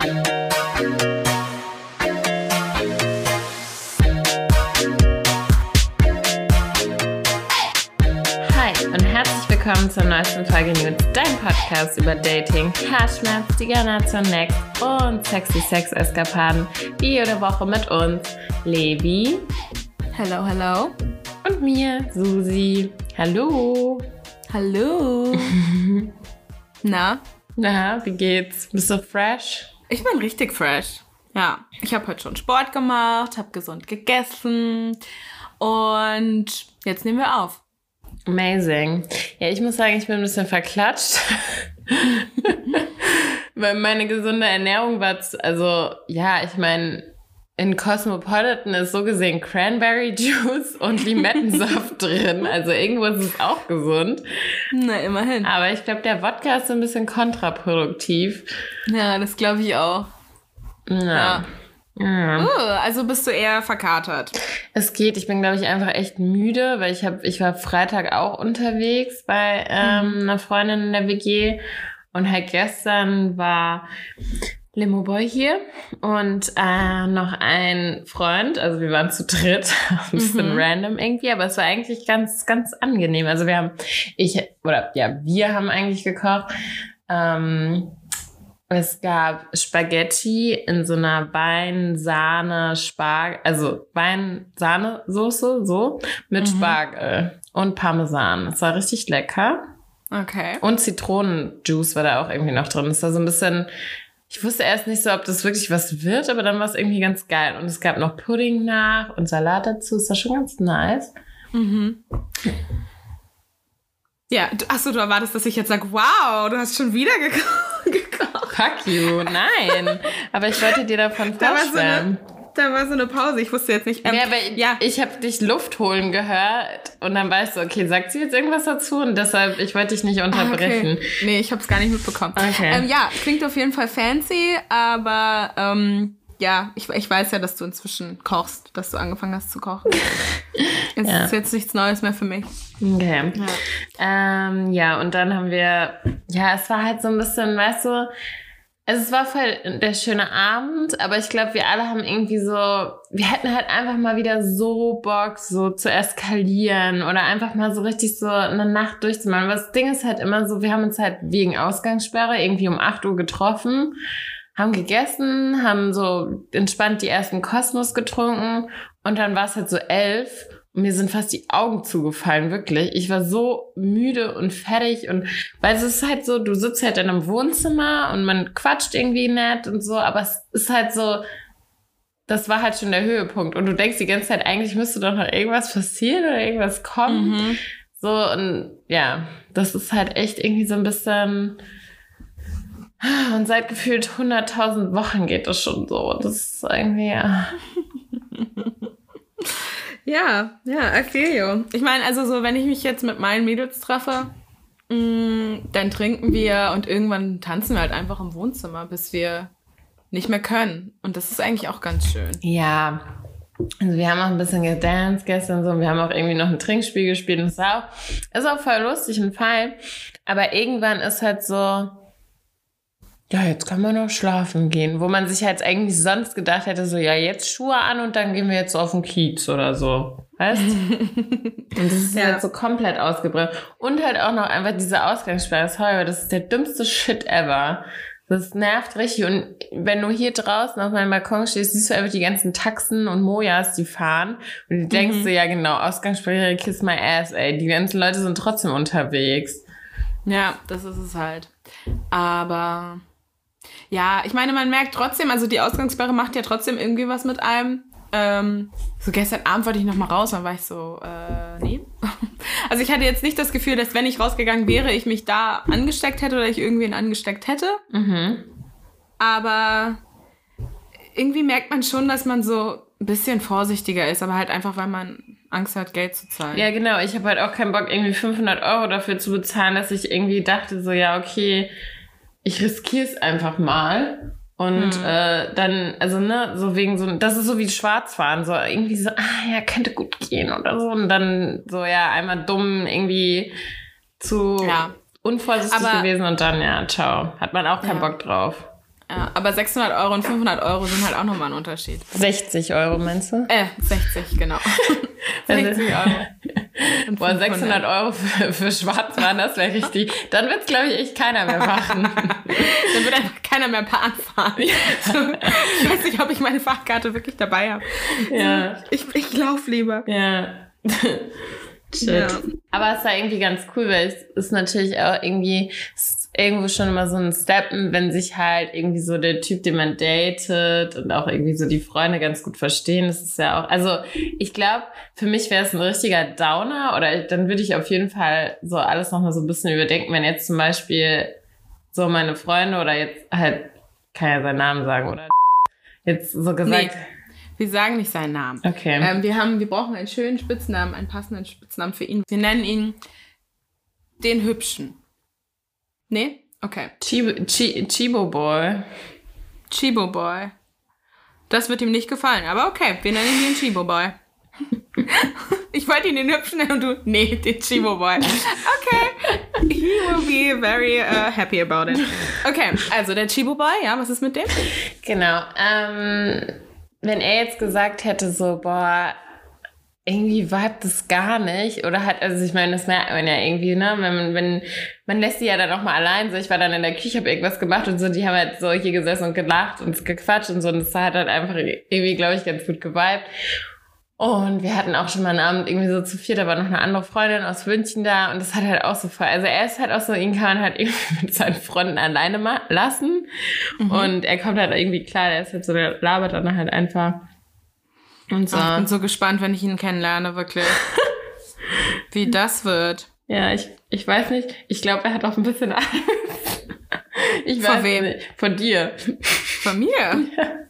Hi und herzlich willkommen zur neuesten Folge News, dein Podcast über Dating, Herzschmerz, die Generation Next und sexy Sex-Eskapaden. Wie jede Woche mit uns, Levi. Hello, hello. Und mir, Susi. Hallo. Hallo. Na? Na, wie geht's? Bist du fresh? Ich bin richtig fresh. Ja, ich habe heute schon Sport gemacht, habe gesund gegessen und jetzt nehmen wir auf. Amazing. Ja, ich muss sagen, ich bin ein bisschen verklatscht. Weil meine gesunde Ernährung war, also ja, ich meine, in Cosmopolitan ist so gesehen Cranberry Juice und Limettensaft drin. Also irgendwo ist es auch gesund. Na, immerhin. Aber ich glaube, der Wodka ist so ein bisschen kontraproduktiv. Ja, das glaube ich auch. Ja. ja. Uh, also bist du eher verkatert. Es geht. Ich bin, glaube ich, einfach echt müde, weil ich habe, ich war Freitag auch unterwegs bei ähm, mhm. einer Freundin in der WG und halt gestern war Limo Boy hier und äh, noch ein Freund. Also wir waren zu dritt. Ein bisschen mhm. random irgendwie, aber es war eigentlich ganz, ganz angenehm. Also wir haben, ich, oder ja, wir haben eigentlich gekocht. Ähm, es gab Spaghetti in so einer Wein-Sahne, Spargel, also Wein-Sahne-Soße, so, mit mhm. Spargel und Parmesan. Es war richtig lecker. Okay. Und Zitronenjuice war da auch irgendwie noch drin. Es war so ein bisschen ich wusste erst nicht so, ob das wirklich was wird, aber dann war es irgendwie ganz geil. Und es gab noch Pudding nach und Salat dazu. Ist das schon ganz nice. Mhm. Ja, achso, du erwartest, dass ich jetzt sage, wow, du hast schon wieder gekocht. Fuck you, nein. aber ich wollte dir davon vorstellen da war so eine Pause. Ich wusste jetzt nicht. Ähm, ja, aber ja. ich habe dich Luft holen gehört und dann weißt du, okay, sagt sie jetzt irgendwas dazu und deshalb, ich wollte dich nicht unterbrechen. Ah, okay. Nee, ich habe es gar nicht mitbekommen. Okay. Ähm, ja, klingt auf jeden Fall fancy, aber ähm, ja, ich, ich weiß ja, dass du inzwischen kochst, dass du angefangen hast zu kochen. es ja. ist jetzt nichts Neues mehr für mich. Okay. Ja. Ähm, ja, und dann haben wir, ja, es war halt so ein bisschen, weißt du, also es war voll der schöne Abend, aber ich glaube, wir alle haben irgendwie so, wir hätten halt einfach mal wieder so Bock, so zu eskalieren oder einfach mal so richtig so eine Nacht durchzumachen. Aber das Ding ist halt immer so, wir haben uns halt wegen Ausgangssperre irgendwie um 8 Uhr getroffen, haben gegessen, haben so entspannt die ersten Kosmos getrunken und dann war es halt so elf mir sind fast die Augen zugefallen, wirklich. Ich war so müde und fertig und weil es ist halt so, du sitzt halt in einem Wohnzimmer und man quatscht irgendwie nett und so, aber es ist halt so, das war halt schon der Höhepunkt und du denkst die ganze Zeit, eigentlich müsste doch noch irgendwas passieren oder irgendwas kommen. Mhm. So und ja, das ist halt echt irgendwie so ein bisschen und seit gefühlt 100.000 Wochen geht das schon so. Das ist irgendwie, ja. Ja, ja, I feel you. Ich meine, also so, wenn ich mich jetzt mit meinen Mädels treffe, mh, mm, dann trinken wir und irgendwann tanzen wir halt einfach im Wohnzimmer, bis wir nicht mehr können. Und das ist eigentlich auch ganz schön. Ja. Also wir haben auch ein bisschen gedanced gestern so. Wir haben auch irgendwie noch ein Trinkspiel gespielt. Und das ist auch, ist auch voll lustig und fein. Aber irgendwann ist halt so, ja, jetzt kann man noch schlafen gehen. Wo man sich halt eigentlich sonst gedacht hätte, so, ja, jetzt Schuhe an und dann gehen wir jetzt auf den Kiez oder so. Weißt? und das ist ja. halt so komplett ausgebrannt. Und halt auch noch einfach diese Ausgangssperre. Sorry, das ist der dümmste Shit ever. Das nervt richtig. Und wenn du hier draußen auf meinem Balkon stehst, siehst du einfach die ganzen Taxen und Mojas, die fahren. Und du denkst mhm. so, ja genau, Ausgangssperre, kiss my ass, ey. Die ganzen Leute sind trotzdem unterwegs. Ja, das ist es halt. Aber ja, ich meine, man merkt trotzdem, also die Ausgangssperre macht ja trotzdem irgendwie was mit einem. Ähm, so gestern Abend wollte ich noch mal raus, dann war ich so, äh, nee. Also ich hatte jetzt nicht das Gefühl, dass wenn ich rausgegangen wäre, ich mich da angesteckt hätte oder ich irgendwen angesteckt hätte. Mhm. Aber irgendwie merkt man schon, dass man so ein bisschen vorsichtiger ist, aber halt einfach, weil man Angst hat, Geld zu zahlen. Ja, genau. Ich habe halt auch keinen Bock, irgendwie 500 Euro dafür zu bezahlen, dass ich irgendwie dachte, so, ja, okay, ich riskiere es einfach mal. Und hm. äh, dann, also ne, so wegen so, das ist so wie Schwarzfahren, so irgendwie so, ah ja, könnte gut gehen oder so. Und dann so, ja, einmal dumm irgendwie zu ja. unvorsichtig Aber, gewesen und dann, ja, ciao. Hat man auch keinen ja. Bock drauf. Ja, aber 600 Euro und 500 Euro sind halt auch nochmal ein Unterschied. 60 Euro meinst du? Äh, 60, genau. 60 Euro. Und Boah, 500. 600 Euro für, für Schwarzfahren, das wäre richtig. Dann wird's glaube ich, echt keiner mehr machen. Dann wird einfach keiner mehr Bahn fahren. Ich weiß nicht, ob ich meine Fahrkarte wirklich dabei habe. ja. Ich, ich laufe lieber. Ja. Shit. Ja. Aber es war irgendwie ganz cool, weil es ist natürlich auch irgendwie irgendwo schon immer so ein Steppen, wenn sich halt irgendwie so der Typ, den man datet und auch irgendwie so die Freunde ganz gut verstehen. Das ist ja auch, also ich glaube, für mich wäre es ein richtiger Downer oder dann würde ich auf jeden Fall so alles nochmal so ein bisschen überdenken, wenn jetzt zum Beispiel so meine Freunde oder jetzt halt, kann ja seinen Namen sagen, oder jetzt so gesagt. Wir sagen nicht seinen Namen. Okay. Ähm, wir, haben, wir brauchen einen schönen Spitznamen, einen passenden Spitznamen für ihn. Wir nennen ihn den Hübschen. Nee? Okay. Chibo, Chi, Chibo Boy. Chibo Boy. Das wird ihm nicht gefallen, aber okay, wir nennen ihn den Chibo Boy. ich wollte ihn den Hübschen nennen und du, nee, den Chibo Boy. Okay. He will be very uh, happy about it. Okay, also der Chibo Boy, ja, was ist mit dem? Genau. Ähm, wenn er jetzt gesagt hätte, so, boah, irgendwie vibet das gar nicht. Oder hat, also ich meine, das merkt man ja irgendwie, ne? Wenn man, wenn, man lässt die ja dann auch mal allein. So, ich war dann in der Küche, habe irgendwas gemacht und so, die haben halt so hier gesessen und gelacht und gequatscht und so. Und das hat halt einfach irgendwie, glaube ich, ganz gut geweibt. Und wir hatten auch schon mal einen Abend irgendwie so zu viert, da war noch eine andere Freundin aus München da und das hat halt auch so voll, also er ist halt auch so, ihn kann man halt irgendwie mit seinen Freunden alleine ma- lassen und er kommt halt irgendwie klar, der ist halt so, der labert dann halt einfach und so. Oh, ich bin so gespannt, wenn ich ihn kennenlerne, wirklich. Wie das wird. Ja, ich, ich weiß nicht, ich glaube, er hat auch ein bisschen Angst. Ich Vor weiß wem? nicht, von dir. Von mir?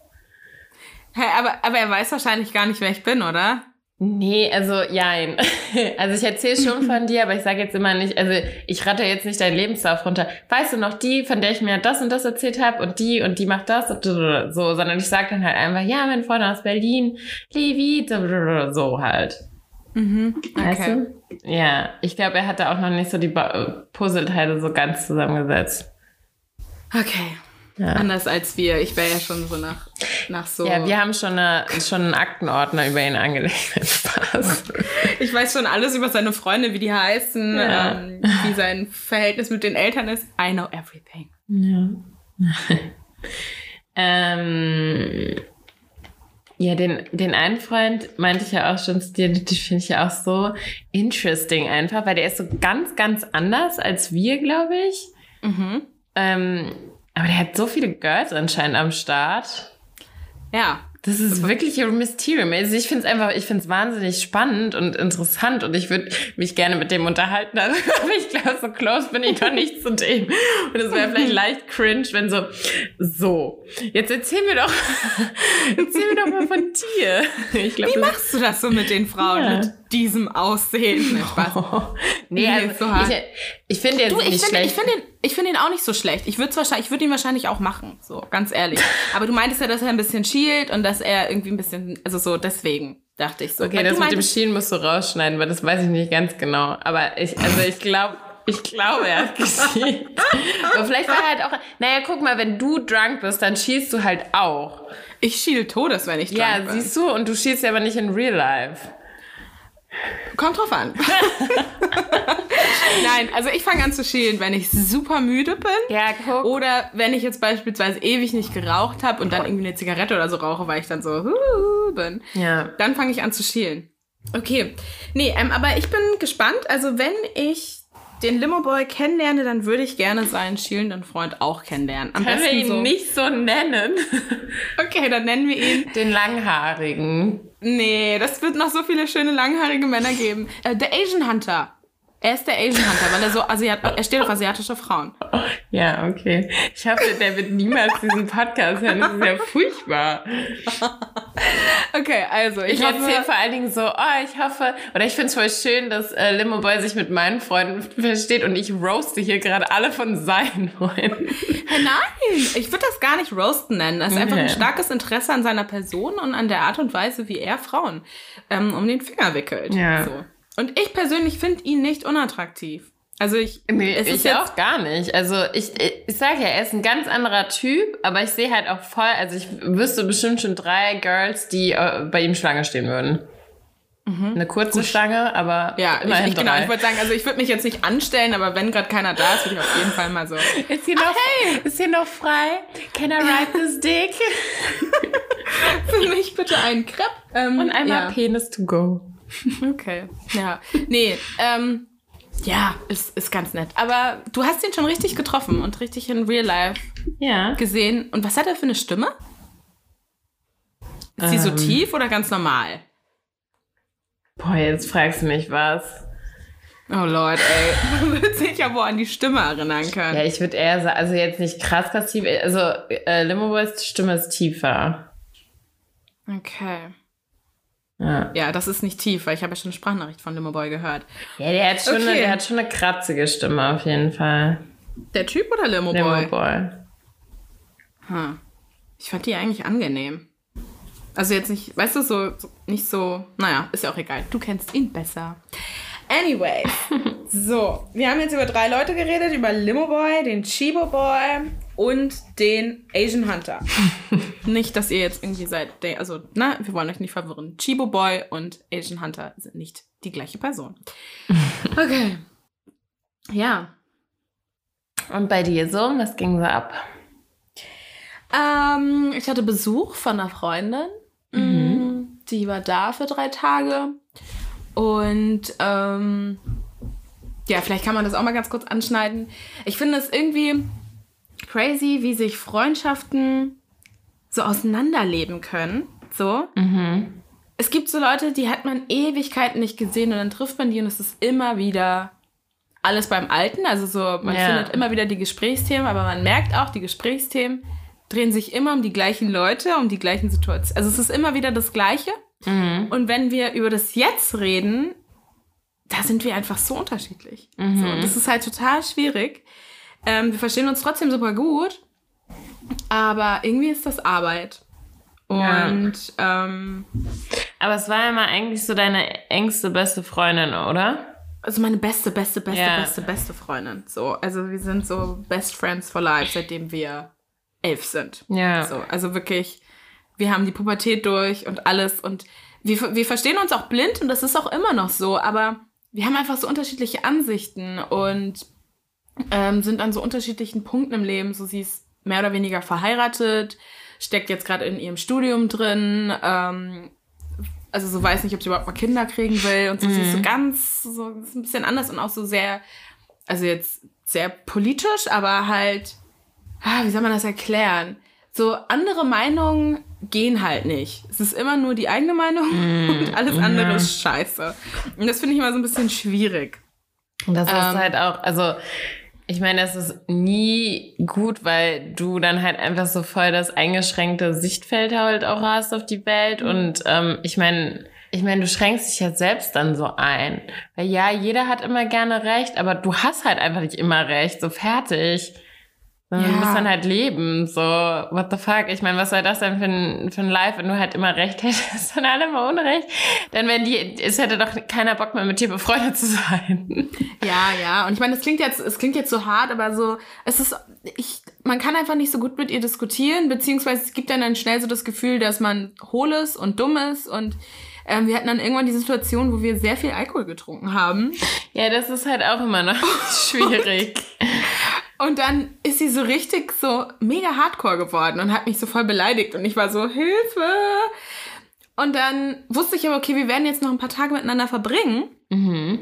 Hä, aber, aber er weiß wahrscheinlich gar nicht, wer ich bin, oder? Nee, also jein. Also ich erzähle schon von dir, aber ich sage jetzt immer nicht, also ich ratte jetzt nicht deinen Lebenslauf runter. Weißt du noch die, von der ich mir das und das erzählt habe und die und die macht das und so, sondern ich sage dann halt einfach, ja, meine Freundin aus Berlin, Levi, so halt. Mhm. Weißt Okay. du? Ja, ich glaube, er hatte auch noch nicht so die Ba- Puzzleteile so ganz zusammengesetzt. Okay. Ja. Anders als wir. Ich wäre ja schon so nach, nach so. Ja, wir haben schon, eine, schon einen Aktenordner über ihn angelegt. Spaß. ich weiß schon alles über seine Freunde, wie die heißen, Ja. ähm, wie sein Verhältnis mit den Eltern ist. I know everything. Ja. ähm, ja, den, den einen Freund meinte ich ja auch schon zu dir, die finde ich ja auch so interesting einfach, weil der ist so ganz, ganz anders als wir, glaube ich. Mhm. Ähm, aber der hat so viele Girls anscheinend am Start. Ja. Das ist wirklich ein Mysterium. Also ich finde es einfach, ich finde es wahnsinnig spannend und interessant und ich würde mich gerne mit dem unterhalten. Also, aber ich glaube, so close bin ich noch nicht zu dem. Und es wäre vielleicht leicht cringe, wenn so, so, jetzt erzähl mir doch, erzähl mir doch mal von dir. Ich glaub, Wie machst du das so mit den Frauen Ja. Diesem Aussehen? Nee, Spaß. nee, Nee, also, so hart. ich, ich finde ich nicht finde ich schlecht. find ihn, ich find ihn auch nicht so schlecht. Ich würde wahrscheinlich, ich würde ihn wahrscheinlich auch machen, so ganz ehrlich. Aber du meintest ja, dass er ein bisschen schielt und dass er irgendwie ein bisschen, also so deswegen dachte ich so. Okay, Weil das mit dem Schienen musst du rausschneiden, weil das weiß ich nicht ganz genau. Aber ich, also ich glaube, ich glaube, er hat geschielt. Aber vielleicht war er halt auch, naja, guck mal, wenn du drunk bist, dann schießt du halt auch. Ich schiel Todes, wenn ich Ja, drunk bin. siehst du, und du schießt ja aber nicht in real life. Kommt drauf an. Nein, also ich fange an zu schielen, wenn ich super müde bin. Ja, guck. Oder wenn ich jetzt beispielsweise ewig nicht geraucht habe und dann irgendwie eine Zigarette oder so rauche, weil ich dann so huh, bin. Ja. Dann fange ich an zu schielen. Okay. Nee, ähm, aber ich bin gespannt. Also wenn ich den Limo-Boy kennenlerne, dann würde ich gerne seinen schielenden Freund auch kennenlernen. Am Können wir ihn so. nicht so nennen? Okay, dann nennen wir ihn. Den Langhaarigen. Nee, das wird noch so viele schöne langhaarige Männer geben. Äh, der Asian Hunter. Er ist der Asian Hunter, weil er so Asiat er steht auf asiatische Frauen. Ja, okay. Ich hoffe, der wird niemals diesen Podcast hören. Das ist ja furchtbar. Okay, also ich, Ich erzähle vor allen Dingen so, oh, ich hoffe, oder ich finde es voll schön, dass äh, Limo Boy sich mit meinen Freunden versteht und ich roaste hier gerade alle von seinen Freunden. Hey, nein, ich würde das gar nicht roasten nennen. Das ist einfach ein starkes Interesse an seiner Person und an der Art und Weise, wie er Frauen ähm, um den Finger wickelt. Ja. So. Und ich persönlich finde ihn nicht unattraktiv. Also ich, Nee, es ich auch gar nicht. Also ich, ich sage ja, er ist ein ganz anderer Typ, aber ich sehe halt auch voll, also ich wüsste bestimmt schon drei Girls, die äh, bei ihm Schlange stehen würden. Eine kurze Schlange, aber Mhm. ja, ich, immerhin ich, genau, drei. ich wollte sagen, also ich würde mich jetzt nicht anstellen, aber wenn gerade keiner da ist, würde ich auf jeden Fall mal so. ist, hier noch, ist hier noch frei? Can I ride this dick? Für mich bitte einen Crepe. Ähm, Und einmal ja. Penis to go. Okay. Ja. Nee, ähm, ja, ist, ist ganz nett. Aber du hast ihn schon richtig getroffen und richtig in Real Life Ja. gesehen. Und was hat er für eine Stimme? Ist die so Ähm. tief oder ganz normal? Boah, jetzt fragst du mich was. Oh Lord, ey. Man wird sich ja wohl an die Stimme erinnern können. Ja, ich würde eher sagen, also jetzt nicht krass, krass tief. Also äh, Limo Boys Stimme ist tiefer. Okay. Ja. Ja, das ist nicht tief, weil ich habe ja schon eine Sprachnachricht von Limo Boy gehört. Ja, der hat, schon Okay. eine, der hat schon eine kratzige Stimme auf jeden Fall. Der Typ oder Limo Limo Boy? Boy. Hm. Ich fand die eigentlich angenehm. Also jetzt nicht, weißt du, so, so nicht so, naja, ist ja auch egal. Du kennst ihn besser. Anyway, so, wir haben jetzt über drei Leute geredet, über Limo Boy, den Chibo Boy und den Asian Hunter. nicht, dass ihr jetzt irgendwie seid, also, na, wir wollen euch nicht verwirren. Chibo Boy und Asian Hunter sind nicht die gleiche Person. Okay. Ja. Und bei dir so? Was ging so ab? Ähm, ich hatte Besuch von einer Freundin. Mm, Die war da für drei Tage. Und ähm, ja, vielleicht kann man das auch mal ganz kurz anschneiden. Ich finde es irgendwie crazy, wie sich Freundschaften so auseinanderleben können. So. Mhm. Es gibt so Leute, die hat man Ewigkeiten nicht gesehen und dann trifft man die und es ist immer wieder alles beim Alten. Also so, man Ja. findet immer wieder die Gesprächsthemen, aber man merkt auch, die Gesprächsthemen drehen sich immer um die gleichen Leute, um die gleichen Situationen. Also es ist immer wieder das Gleiche. Mhm. Und wenn wir über das Jetzt reden, da sind wir einfach so unterschiedlich. Mhm. So, und das ist halt total schwierig. Ähm, wir verstehen uns trotzdem super gut, aber irgendwie ist das Arbeit. Ja. Und ähm, Aber es war ja mal eigentlich so deine engste beste Freundin, oder? also meine beste, beste, beste, Ja. beste, beste Freundin. So, also wir sind so Best Friends for Life, seitdem wir elf sind. Ja. So, also wirklich, wir haben die Pubertät durch und alles und wir, wir verstehen uns auch blind und das ist auch immer noch so, aber wir haben einfach so unterschiedliche Ansichten und ähm, sind an so unterschiedlichen Punkten im Leben. So, sie ist mehr oder weniger verheiratet, steckt jetzt gerade in ihrem Studium drin, ähm, also so weiß nicht, ob sie überhaupt mal Kinder kriegen will und so, sie ist so ganz, so ist ein bisschen anders und auch so sehr, also jetzt sehr politisch, aber halt, ah, wie soll man das erklären? So andere Meinungen gehen halt nicht. Es ist immer nur die eigene Meinung und alles andere ist scheiße. Und das finde ich immer so ein bisschen schwierig. Und das ist Ähm. halt auch, also ich meine, das ist nie gut, weil du dann halt einfach so voll das eingeschränkte Sichtfeld halt auch hast auf die Welt. Und ähm, ich meine, ich meine, du schränkst dich jetzt selbst dann so ein. Weil ja, jeder hat immer gerne recht, aber du hast halt einfach nicht immer recht. So fertig. Sondern Du Ja. musst dann halt leben, so, what the fuck? Ich meine, was soll das denn für ein, für ein Life, wenn du halt immer recht hättest und alle immer Unrecht? Dann wenn die, es hätte doch keiner Bock mehr mit dir befreundet zu sein. Ja, ja. Und ich meine, das klingt jetzt, es klingt jetzt so hart, aber so, es ist, ich, man kann einfach nicht so gut mit ihr diskutieren, beziehungsweise es gibt dann, dann schnell so das Gefühl, dass man hohl ist und dumm ist und ähm, wir hatten dann irgendwann die Situation, wo wir sehr viel Alkohol getrunken haben. Ja, das ist halt auch immer noch schwierig. Und dann ist sie so richtig so mega hardcore geworden und hat mich so voll beleidigt und ich war so, Hilfe! Und dann wusste ich aber, okay, wir werden jetzt noch ein paar Tage miteinander verbringen. mhm.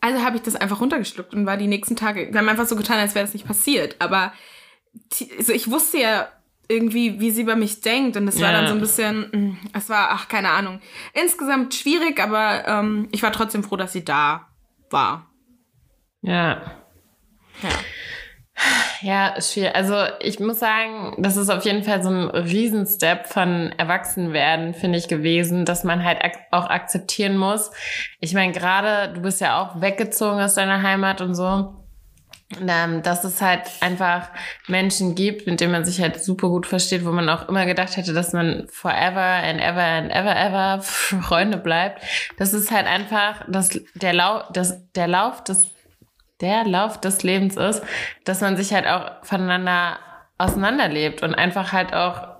Also habe ich das einfach runtergeschluckt und war die nächsten Tage, wir haben einfach so getan, als wäre das nicht passiert. Aber also ich wusste ja irgendwie, wie sie über mich denkt und es war Ja. dann so ein bisschen, mm, es war, ach, keine Ahnung. Insgesamt schwierig, aber ähm, ich war trotzdem froh, dass sie da war. Ja. Ja. Ja, ist schwierig. Also ich muss sagen, das ist auf jeden Fall so ein Riesenstep von Erwachsenwerden, finde ich, gewesen, dass man halt ak auch akzeptieren muss. Ich meine, gerade du bist ja auch weggezogen aus deiner Heimat und so. Ähm, dass es halt einfach Menschen gibt, mit denen man sich halt super gut versteht, wo man auch immer gedacht hätte, dass man forever and ever and ever ever Freunde bleibt. Das ist halt einfach das, der, Lau das, der Lauf des der Lauf des Lebens ist, dass man sich halt auch voneinander auseinanderlebt und einfach halt auch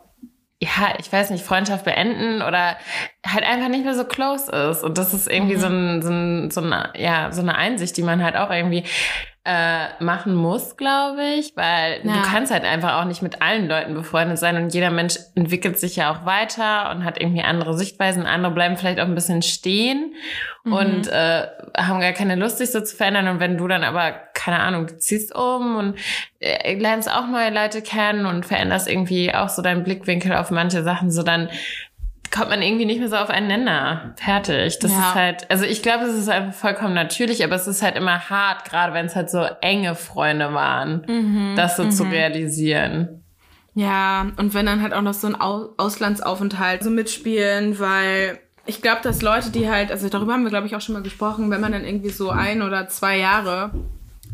ja, ich weiß nicht, Freundschaft beenden oder halt einfach nicht mehr so close ist. Und das ist irgendwie mhm. so, ein, so, ein, so, eine, ja, so eine Einsicht, die man halt auch irgendwie äh, machen muss, glaube ich, weil ja. du kannst halt einfach auch nicht mit allen Leuten befreundet sein und jeder Mensch entwickelt sich ja auch weiter und hat irgendwie andere Sichtweisen. Andere bleiben vielleicht auch ein bisschen stehen mhm. und äh, haben gar keine Lust, sich so zu verändern. Und wenn du dann aber, keine Ahnung, du ziehst um und äh, lernst auch neue Leute kennen und veränderst irgendwie auch so deinen Blickwinkel auf manche Sachen, so dann kommt man irgendwie nicht mehr so auf einen Nenner. Fertig. Das ja. ist halt, also ich glaube, es ist einfach vollkommen natürlich, aber es ist halt immer hart, gerade wenn es halt so enge Freunde waren, mhm. das so mhm. zu realisieren. Ja, und wenn dann halt auch noch so ein Auslandsaufenthalt so mitspielen, weil ich glaube, dass Leute, die halt, also darüber haben wir, glaube ich, auch schon mal gesprochen, wenn man dann irgendwie so ein oder zwei Jahre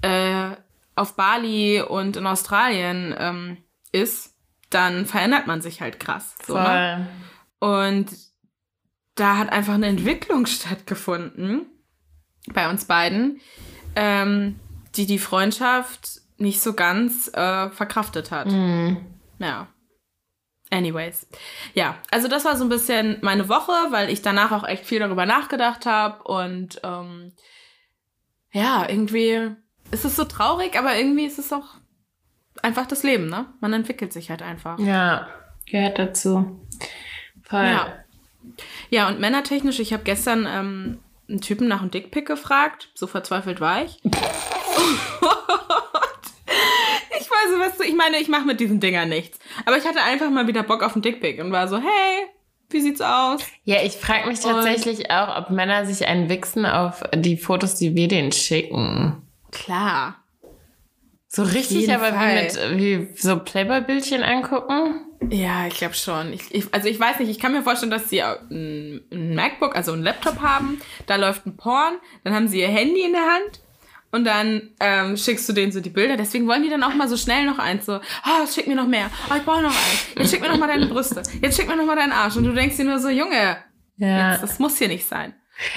äh, auf Bali und in Australien ähm, ist, dann verändert man sich halt krass. So, ne? Voll. Ne? Und da hat einfach eine Entwicklung stattgefunden bei uns beiden, ähm, die die Freundschaft nicht so ganz äh, verkraftet hat. Mhm. Ja. Anyways. Ja, also das war so ein bisschen meine Woche, weil ich danach auch echt viel darüber nachgedacht habe und ähm, ja, irgendwie ist es so traurig, aber irgendwie ist es auch einfach das Leben, ne? Man entwickelt sich halt einfach. Ja, gehört dazu. Voll. Ja. Ja, und männertechnisch, ich habe gestern ähm, einen Typen nach einem Dickpick gefragt. So verzweifelt war ich. ich weiß, was du, ich meine, ich mache mit diesen Dingern nichts. Aber ich hatte einfach mal wieder Bock auf einen Dickpick und war so, hey, wie sieht's aus? Ja, ich frage mich tatsächlich und auch, ob Männer sich einen wichsen auf die Fotos, die wir denen schicken. Klar. So richtig, aber Fall. wie mit wie so Playboy-Bildchen angucken? Ja, ich glaube schon. Ich, ich, also ich weiß nicht, ich kann mir vorstellen, dass sie ein, ein MacBook, also ein Laptop haben, da läuft ein Porn, dann haben sie ihr Handy in der Hand und dann ähm, schickst du denen so die Bilder. Deswegen wollen die dann auch mal so schnell noch eins so, oh, schick mir noch mehr, oh, ich brauche noch eins, jetzt schick mir noch mal deine Brüste, jetzt schick mir noch mal deinen Arsch. Und du denkst dir nur so, Junge, ja. jetzt, das muss hier nicht sein.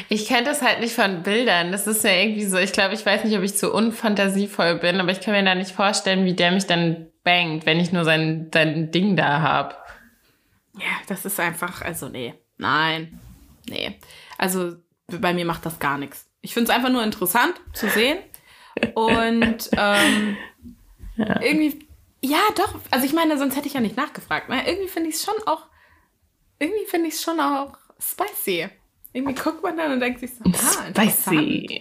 Ich kenne das halt nicht von Bildern. Das ist ja irgendwie so, ich glaube, ich weiß nicht, ob ich zu unfantasievoll bin, aber ich kann mir da nicht vorstellen, wie der mich dann bangt, wenn ich nur sein, sein Ding da habe. Ja, das ist einfach, also nee. Nein. Nee. Also bei mir macht das gar nichts. Ich finde es einfach nur interessant zu sehen. Und ähm, ja. irgendwie, ja, doch. Also ich meine, sonst hätte ich ja nicht nachgefragt. Ne? Irgendwie finde ich es schon auch, irgendwie finde ich es schon auch spicy. Irgendwie guckt man dann und denkt sich so, ah, Spicy.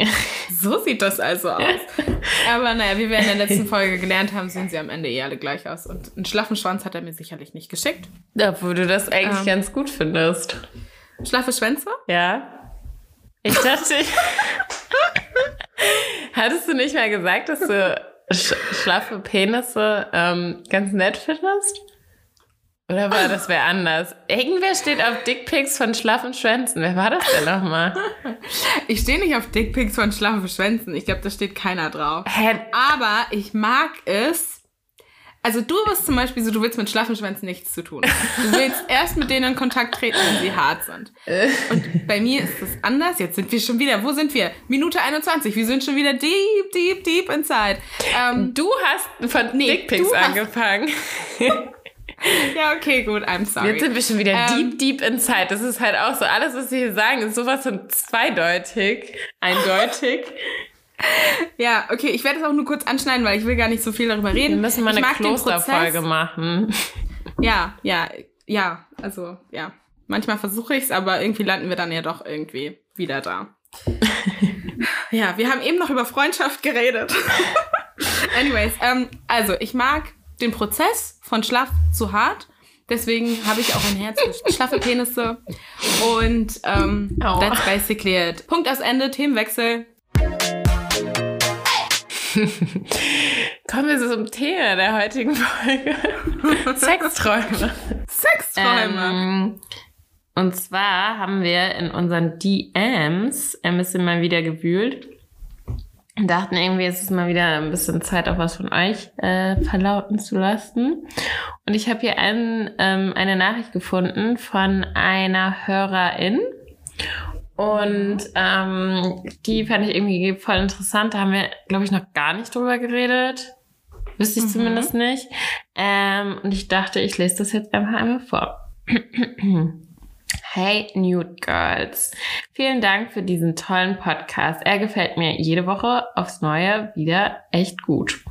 So sieht das also aus. Aber naja, wie wir in der letzten Folge gelernt haben, sehen sie am Ende eh alle gleich aus. Und einen schlaffen Schwanz hat er mir sicherlich nicht geschickt. Obwohl du das eigentlich ähm, ganz gut findest. Schlaffe Schwänze? Ja. Ich dachte, hattest du nicht mal gesagt, dass du sch schlaffe Penisse ähm, ganz nett findest? Oder war das wer anders? Irgendwer steht auf Dickpics von schlaffen Schwänzen. Wer war das denn nochmal? Ich stehe nicht auf Dickpics von schlaffen Schwänzen. Ich glaube, da steht keiner drauf. Hä? Aber ich mag es. Also du bist zum Beispiel so, du willst mit schlaffen Schwänzen nichts zu tun. Du willst erst mit denen in Kontakt treten, wenn sie hart sind. Und bei mir ist das anders. Jetzt sind wir schon wieder, wo sind wir? Minute 21. Wir sind schon wieder deep, deep, deep inside. Ähm, du hast von nee, Dickpics angefangen. Ja, okay, gut, I'm sorry. Jetzt sind wir schon wieder ähm, deep, deep inside. Das ist halt auch so, alles, was wir hier sagen, ist sowas von zweideutig, eindeutig. ja, okay, ich werde es auch nur kurz anschneiden, weil ich will gar nicht so viel darüber reden. Wir müssen mal eine Klosterfolge machen. Ja, ja, ja, also, ja. Manchmal versuche ich es, aber irgendwie landen wir dann ja doch irgendwie wieder da. ja, wir haben eben noch über Freundschaft geredet. Anyways, ähm, also ich mag den Prozess von schlaff zu hart. Deswegen habe ich auch ein Herz für schlaffe Penisse. Und ähm, oh. that's basically it. Punkt aus Ende, Themenwechsel. Kommen wir zum Thema der heutigen Folge. Sexträume. Sexträume. Ähm, und zwar haben wir in unseren DMs ein bisschen mal wieder gewühlt dachten irgendwie, es ist mal wieder ein bisschen Zeit, auch was von euch äh, verlauten zu lassen. Und ich habe hier ein, ähm, eine Nachricht gefunden von einer Hörerin. Und ähm, die fand ich irgendwie voll interessant. Da haben wir, glaube ich, noch gar nicht drüber geredet. Wüsste ich Mhm. zumindest nicht. Ähm, und ich dachte, ich lese das jetzt einfach einmal vor. Hey Nude Girls, vielen Dank für diesen tollen Podcast. Er gefällt mir jede Woche aufs Neue wieder echt gut.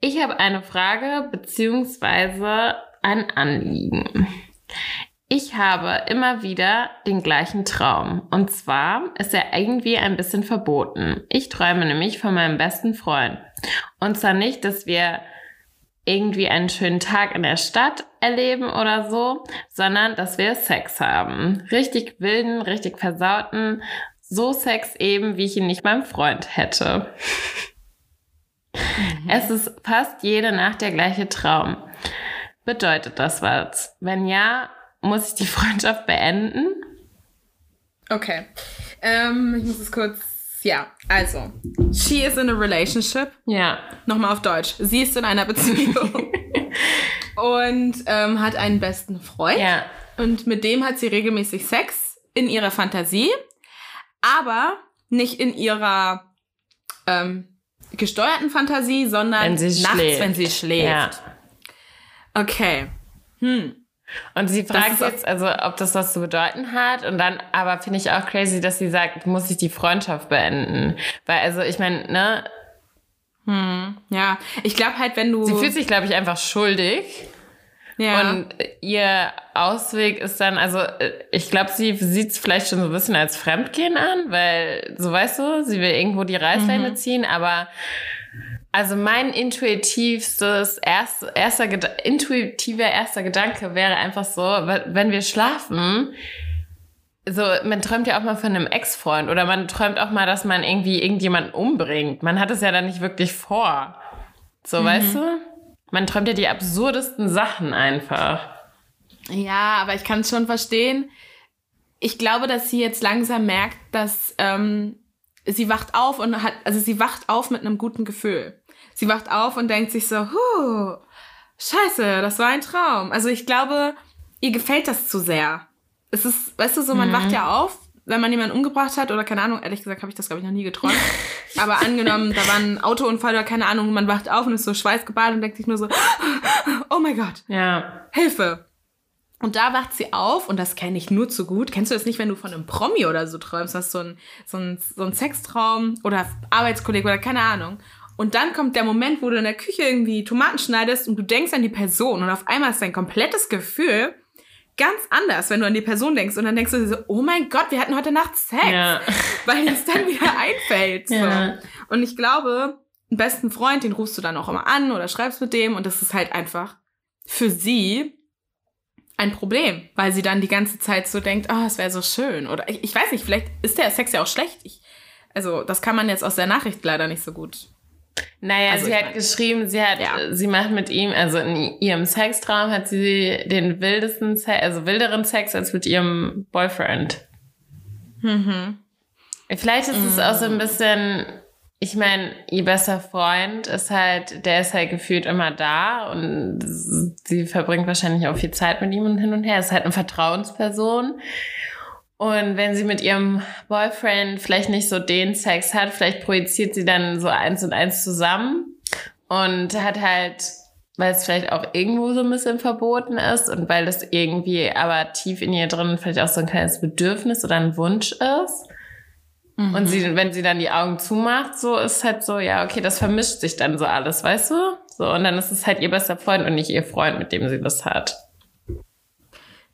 Ich habe eine Frage beziehungsweise ein Anliegen. Ich habe immer wieder den gleichen Traum. Und zwar ist er irgendwie ein bisschen verboten. Ich träume nämlich von meinem besten Freund. Und zwar nicht, dass wir irgendwie einen schönen Tag in der Stadt erleben oder so, sondern dass wir Sex haben. Richtig wilden, richtig versauten, so Sex eben, wie ich ihn nicht beim Freund hätte. Es ist fast jede Nacht der gleiche Traum. Bedeutet das was? Wenn ja, muss ich die Freundschaft beenden? Okay. Ähm, ich muss es kurz. Ja, also. She is in a relationship. Ja. Nochmal auf Deutsch. Sie ist in einer Beziehung. und ähm, hat einen besten Freund. Ja. Und mit dem hat sie regelmäßig Sex in ihrer Fantasie, aber nicht in ihrer ähm, gesteuerten Fantasie, sondern Wenn sie nachts, schläft. wenn sie schläft. Ja. Okay. Hm. Und sie fragt jetzt, also, ob das was zu bedeuten hat. Und dann, aber finde ich auch crazy, dass sie sagt, muss ich die Freundschaft beenden. Weil, also, ich meine, ne, Hm. Ja, ich glaube halt, wenn du. sie fühlt sich, glaube ich, einfach schuldig. ja. Und ihr Ausweg ist dann, also, äh, ich glaube, sie sieht es vielleicht schon so ein bisschen als Fremdgehen an, weil, so weißt du, sie will irgendwo die Reißleine Mhm. ziehen, aber also mein intuitivstes, erst, erster, intuitiver erster Gedanke wäre einfach so, we- wenn wir schlafen, so, man träumt ja auch mal von einem Ex-Freund oder man träumt auch mal, dass man irgendwie irgendjemanden umbringt. Man hat es ja dann nicht wirklich vor. So, weißt du? Man träumt ja die absurdesten Sachen einfach. Ja, aber ich kann es schon verstehen. Ich glaube, dass sie jetzt langsam merkt, dass ähm, sie wacht auf und hat, also sie wacht auf mit einem guten Gefühl. Sie wacht auf und denkt sich so, huh, scheiße, das war ein Traum. Also ich glaube, ihr gefällt das zu sehr. Es ist, weißt du, so man wacht ja auf, wenn man jemanden umgebracht hat oder keine Ahnung, ehrlich gesagt habe ich das glaube ich noch nie geträumt. Aber angenommen, da war ein Autounfall oder keine Ahnung, man wacht auf und ist so schweißgebadet und denkt sich nur so, oh mein Gott, Ja. Hilfe. Und da wacht sie auf, und das kenne ich nur zu gut. Kennst du das nicht, wenn du von einem Promi oder so träumst? Hast so ein, so ein, so ein Sextraum oder Arbeitskollege oder keine Ahnung. Und dann kommt der Moment, wo du in der Küche irgendwie Tomaten schneidest und du denkst an die Person und auf einmal ist dein komplettes Gefühl ganz anders, wenn du an die Person denkst. Und dann denkst du dir so, oh mein Gott, wir hatten heute Nacht Sex. Ja. Weil es dann wieder einfällt. So. Ja. Und ich glaube, einen besten Freund, den rufst du dann auch immer an oder schreibst mit dem und das ist halt einfach für sie ein Problem, weil sie dann die ganze Zeit so denkt, oh, es wäre so schön. Oder ich, ich weiß nicht, vielleicht ist der Sex ja auch schlecht. Ich, also, das kann man jetzt aus der Nachricht leider nicht so gut. Naja, Also sie hat geschrieben, sie hat, Ja. sie macht mit ihm, also in ihrem Sextraum hat sie den wildesten, Se also wilderen Sex als mit ihrem Boyfriend. Mhm. Vielleicht ist es auch so ein bisschen, ich meine, ihr bester Freund ist halt, der ist halt gefühlt immer da und sie verbringt wahrscheinlich auch viel Zeit mit ihm und hin und her. Ist halt eine Vertrauensperson. Und wenn sie mit ihrem Boyfriend vielleicht nicht so den Sex hat, vielleicht projiziert sie dann so eins und eins zusammen und hat halt, weil es vielleicht auch irgendwo so ein bisschen verboten ist und weil das irgendwie aber tief in ihr drin vielleicht auch so ein kleines Bedürfnis oder ein Wunsch ist. Und sie, wenn sie dann die Augen zumacht, so ist halt so, ja, okay, das vermischt sich dann so alles, weißt du? So, und dann ist es halt ihr bester Freund und nicht ihr Freund, mit dem sie das hat.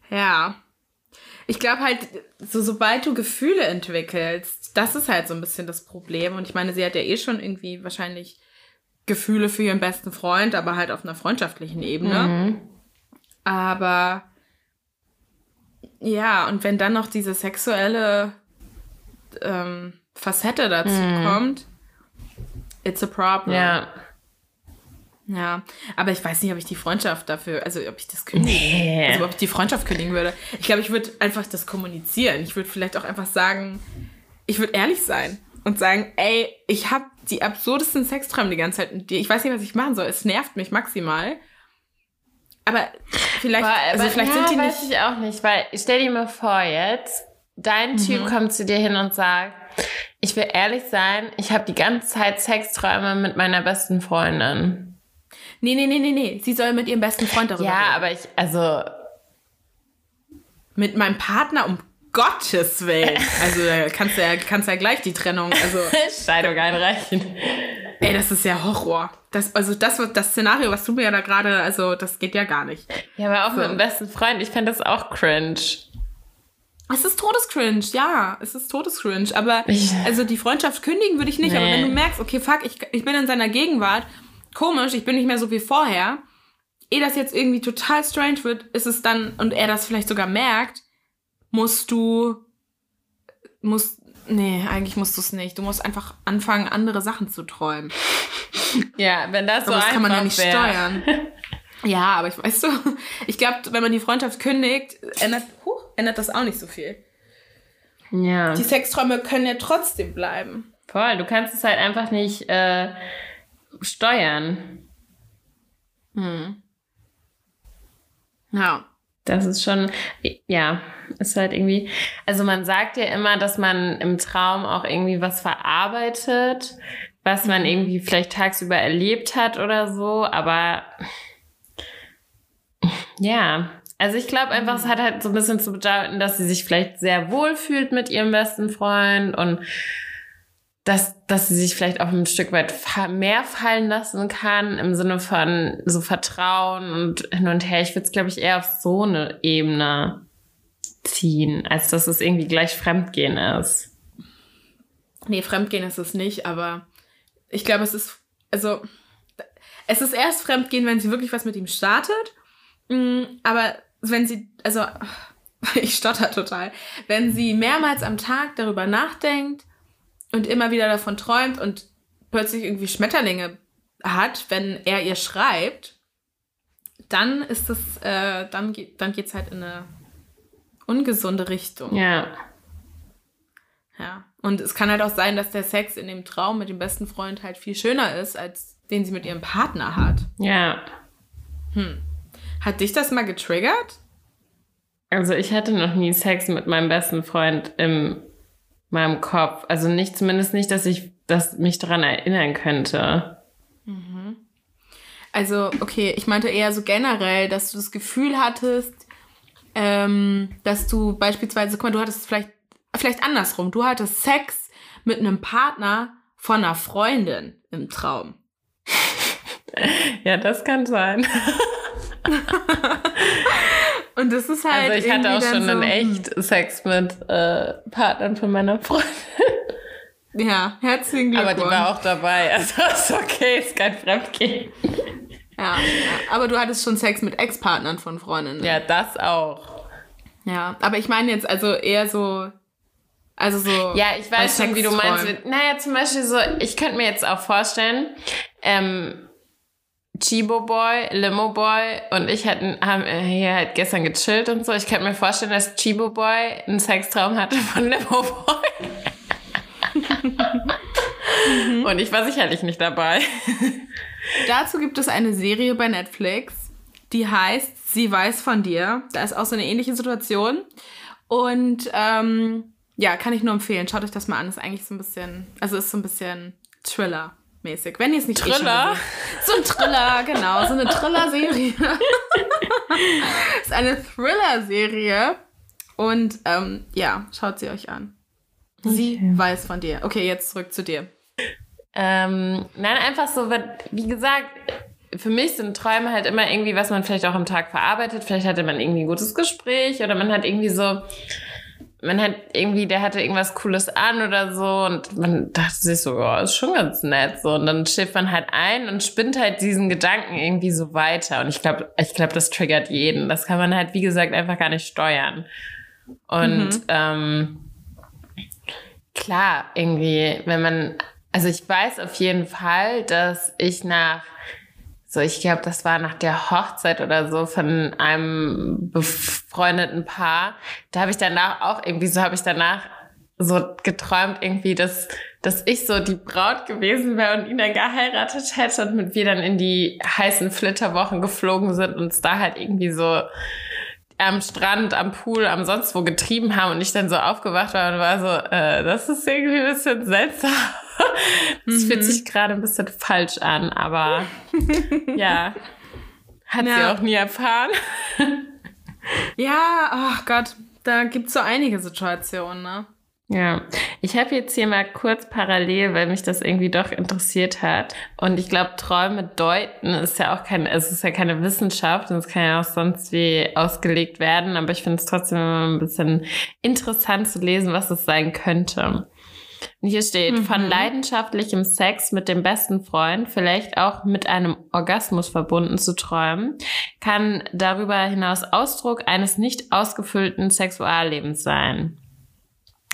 Ja. Ich glaube halt, so sobald du Gefühle entwickelst, das ist halt so ein bisschen das Problem. Und ich meine, sie hat ja eh schon irgendwie wahrscheinlich Gefühle für ihren besten Freund, aber halt auf einer freundschaftlichen Ebene. Mhm. Aber ja, und wenn dann noch diese sexuelle ähm, Facette dazu kommt, it's a problem. Ja. Ja, aber ich weiß nicht, ob ich die Freundschaft dafür, also ob ich das kündigen, Nee. also ob ich die Freundschaft kündigen würde. Ich glaube, ich würde einfach das kommunizieren. Ich würde vielleicht auch einfach sagen, ich würde ehrlich sein und sagen, ey, ich habe die absurdesten Sexträume die ganze Zeit mit dir. Ich weiß nicht, was ich machen soll. Es nervt mich maximal. Aber vielleicht, Aber, also aber vielleicht ja, sind die weiß nicht. ich auch nicht, weil stell dir mal vor jetzt, dein Typ kommt zu dir hin und sagt, ich will ehrlich sein, ich habe die ganze Zeit Sexträume mit meiner besten Freundin. Nee, nee, nee, nee, nee. Sie soll mit ihrem besten Freund darüber Ja, reden. aber ich, also, Mit meinem Partner, um Gottes Willen. Also da kannst du ja, kannst ja gleich die Trennung. Also, Scheidung einreichen. ey, das ist ja Horror. Das, also das, das Szenario, was du mir ja da gerade, also das geht ja gar nicht. Ja, aber auch So. mit dem besten Freund, ich fände das auch cringe. Es ist Todescringe, ja, es ist Todescringe. Aber Ich- also die Freundschaft kündigen würde ich nicht. Aber Nee. wenn du merkst, okay, fuck, ich, ich bin in seiner Gegenwart, komisch, ich bin nicht mehr so wie vorher, ehe das jetzt irgendwie total strange wird, ist es dann, und er das vielleicht sogar merkt, musst du, musst, nee, eigentlich musst du es nicht. Du musst einfach anfangen, andere Sachen zu träumen. Ja, wenn das so Aber das kann man ja nicht wär. steuern. Ja, aber ich weißt du, ich glaube, wenn man die Freundschaft kündigt, ändert, huh, ändert das auch nicht so viel. Ja, Die Sexträume können ja trotzdem bleiben. voll. Du kannst es halt einfach nicht äh, steuern. Ja. Das ist schon, ja, ist halt irgendwie, also man sagt ja immer, dass man im Traum auch irgendwie was verarbeitet, was man irgendwie vielleicht tagsüber erlebt hat oder so, aber ja, also ich glaube einfach, es hat halt so ein bisschen zu bedeuten, dass sie sich vielleicht sehr wohl fühlt mit ihrem besten Freund und dass, dass sie sich vielleicht auch ein Stück weit mehr fallen lassen kann, im Sinne von so Vertrauen und hin und her. Ich würde es, glaube ich, eher auf so eine Ebene ziehen, als dass es irgendwie gleich Fremdgehen ist. Nee, Fremdgehen ist es nicht, aber ich glaube, es ist, also, es ist erst Fremdgehen, wenn sie wirklich was mit ihm startet. Mm, Aber wenn sie, also, ich stotter total, wenn sie mehrmals am Tag darüber nachdenkt und immer wieder davon träumt und plötzlich irgendwie Schmetterlinge hat, wenn er ihr schreibt, dann ist es, äh, dann geht, dann geht's halt in eine ungesunde Richtung. Ja. Ja. Und es kann halt auch sein, dass der Sex in dem Traum mit dem besten Freund halt viel schöner ist, als den sie mit ihrem Partner hat. Ja. Hat dich das mal getriggert? Also ich hatte noch nie Sex mit meinem besten Freund in meinem Kopf. Also nicht, zumindest nicht, dass ich das mich daran erinnern könnte. Also, okay, ich meinte eher so generell, dass du das Gefühl hattest, ähm, dass du beispielsweise, guck mal, du hattest es vielleicht, vielleicht andersrum, du hattest Sex mit einem Partner von einer Freundin im Traum. Ja, das kann sein. Und das ist halt. Also ich hatte auch schon so, in echt Sex mit äh, Partnern von meiner Freundin. Ja, herzlichen Glückwunsch. Aber die war auch dabei. Also ist okay, ist kein Fremdgehen. Ja, ja, aber du hattest schon Sex mit Ex-Partnern von Freundinnen. Ja, das auch. Ja, aber ich meine jetzt also eher so, also so. Ja, ich weiß schon, wie du meinst. Naja, zum Beispiel so, ich könnte mir jetzt auch vorstellen, ähm, Chibo Boy, Limo Boy und ich hatten, haben äh, hier halt gestern gechillt und so. Ich könnte mir vorstellen, dass Chibo Boy einen Sextraum hatte von Limo Boy. und ich war sicherlich nicht dabei. Dazu gibt es eine Serie bei Netflix, die heißt Sie weiß von dir. Da ist auch so eine ähnliche Situation. Und ähm, ja, kann ich nur empfehlen. Schaut euch das mal an. Ist eigentlich so ein bisschen, also ist so ein bisschen Thriller-mäßig. Wenn ihr es nicht eh Thriller? gesehen- So ein Thriller, genau. So eine Thriller-Serie. ist eine Thriller-Serie. Und ähm, ja, schaut sie euch an. Sie weiß von dir. Okay, jetzt zurück zu dir. Ähm, nein, einfach so, wie gesagt, für mich sind Träume halt immer irgendwie, was man vielleicht auch am Tag verarbeitet. Vielleicht hatte man irgendwie ein gutes Gespräch oder man hat irgendwie so, man hat irgendwie, der hatte irgendwas Cooles an oder so und man dachte sich so, ja, ist schon ganz nett so und dann schläft man halt ein und spinnt halt diesen Gedanken irgendwie so weiter und ich glaube, ich glaube, das triggert jeden. Das kann man halt, wie gesagt, einfach gar nicht steuern. Und ähm, klar, irgendwie, wenn man, also ich weiß auf jeden Fall, dass ich nach, so ich glaube, das war nach der Hochzeit oder so von einem befreundeten Paar, da habe ich danach auch irgendwie, so habe ich danach so geträumt irgendwie, dass, dass ich so die Braut gewesen wäre und ihn dann geheiratet hätte und mit wir dann in die heißen Flitterwochen geflogen sind und es da halt irgendwie so am Strand, am Pool, am sonst wo getrieben haben und ich dann so aufgewacht war und war so, äh, das ist irgendwie ein bisschen seltsam. Das mhm. fühlt sich gerade ein bisschen falsch an, aber ja, hat ja. sie auch nie erfahren. ja, oh Gott, da gibt es so einige Situationen, ne? Ja, ich habe jetzt hier mal kurz parallel, weil mich das irgendwie doch interessiert hat. Und ich glaube, Träume deuten ist ja auch keine, es ist ja keine Wissenschaft und es kann ja auch sonst wie ausgelegt werden. Aber ich finde es trotzdem immer ein bisschen interessant zu lesen, was es sein könnte. Und hier steht, mhm. von leidenschaftlichem Sex mit dem besten Freund, vielleicht auch mit einem Orgasmus verbunden zu träumen, kann darüber hinaus Ausdruck eines nicht ausgefüllten Sexuallebens sein.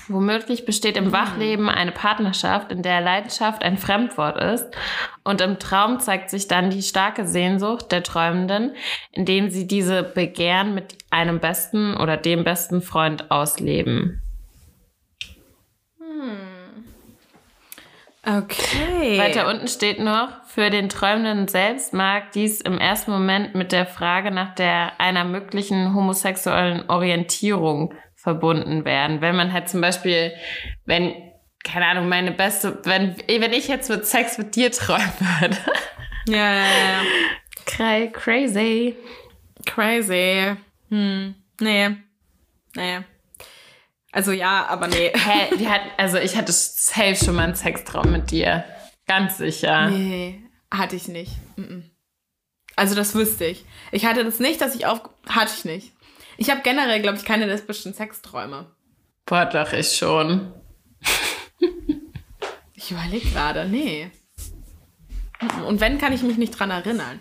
Womöglich besteht im mhm. Wachleben eine Partnerschaft, in der Leidenschaft ein Fremdwort ist. Und im Traum zeigt sich dann die starke Sehnsucht der Träumenden, indem sie diese Begehren mit einem besten oder dem besten Freund ausleben. Hm. Okay. Weiter unten steht noch, für den Träumenden selbst mag dies im ersten Moment mit der Frage nach der einer möglichen homosexuellen Orientierung verbunden werden. Wenn man halt zum Beispiel, wenn, keine Ahnung, meine beste, wenn, wenn ich jetzt mit Sex mit dir träumen würde. Ja, ja, ja. Crazy. Crazy. Hm. Nee. Nee. Also ja, aber nee. Hä, die hat, also ich hatte safe schon mal einen Sextraum mit dir. Ganz sicher. Nee, hatte ich nicht. Also das wüsste ich. Ich hatte das nicht, dass ich auf. Hatte ich nicht. Ich habe generell, glaube ich, keine lesbischen Sexträume. Boah, doch, ich schon. ich überlege gerade, nee. Und wenn, kann ich mich nicht dran erinnern.